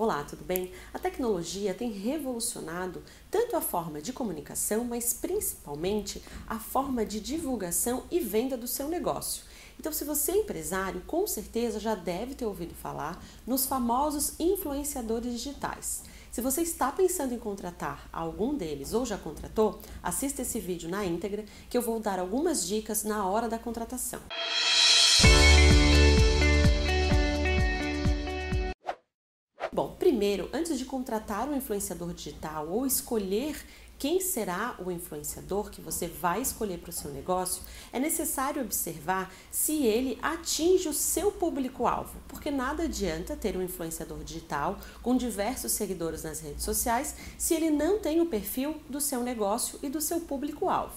Olá, tudo bem? A tecnologia tem revolucionado tanto a forma de comunicação, mas principalmente a forma de divulgação e venda do seu negócio. Então, se você é empresário, com certeza já deve ter ouvido falar nos famosos influenciadores digitais. Se você está pensando em contratar algum deles ou já contratou, assista esse vídeo na íntegra que eu vou dar algumas dicas na hora da contratação. Bom, primeiro, antes de contratar um influenciador digital ou escolher quem será o influenciador que você vai escolher para o seu negócio, é necessário observar se ele atinge o seu público-alvo, porque nada adianta ter um influenciador digital com diversos seguidores nas redes sociais se ele não tem o perfil do seu negócio e do seu público-alvo.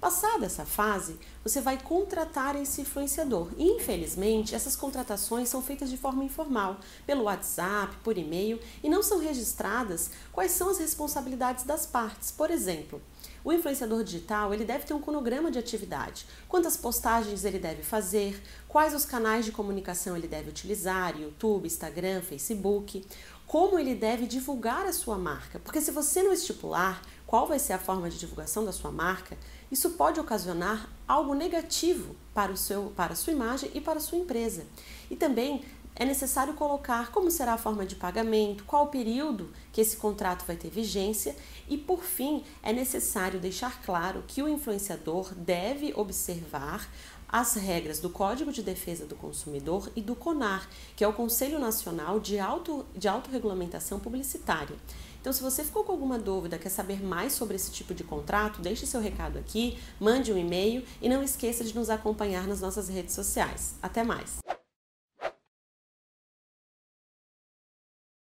Passada essa fase, você vai contratar esse influenciador. Infelizmente, essas contratações são feitas de forma informal, pelo WhatsApp, por e-mail, e não são registradas quais são as responsabilidades das partes. Por exemplo, o influenciador digital ele deve ter um cronograma de atividade, quantas postagens ele deve fazer, quais os canais de comunicação ele deve utilizar, YouTube, Instagram, Facebook, como ele deve divulgar a sua marca, porque se você não estipular qual vai ser a forma de divulgação da sua marca, isso pode ocasionar algo negativo para, o seu, para a sua imagem e para a sua empresa. E também é necessário colocar como será a forma de pagamento, qual o período que esse contrato vai ter vigência e, por fim, é necessário deixar claro que o influenciador deve observar as regras do Código de Defesa do Consumidor e do CONAR, que é o Conselho Nacional de, Auto, de Autorregulamentação Publicitária. Então, se você ficou com alguma dúvida, quer saber mais sobre esse tipo de contrato, deixe seu recado aqui, mande um e-mail e não esqueça de nos acompanhar nas nossas redes sociais. Até mais!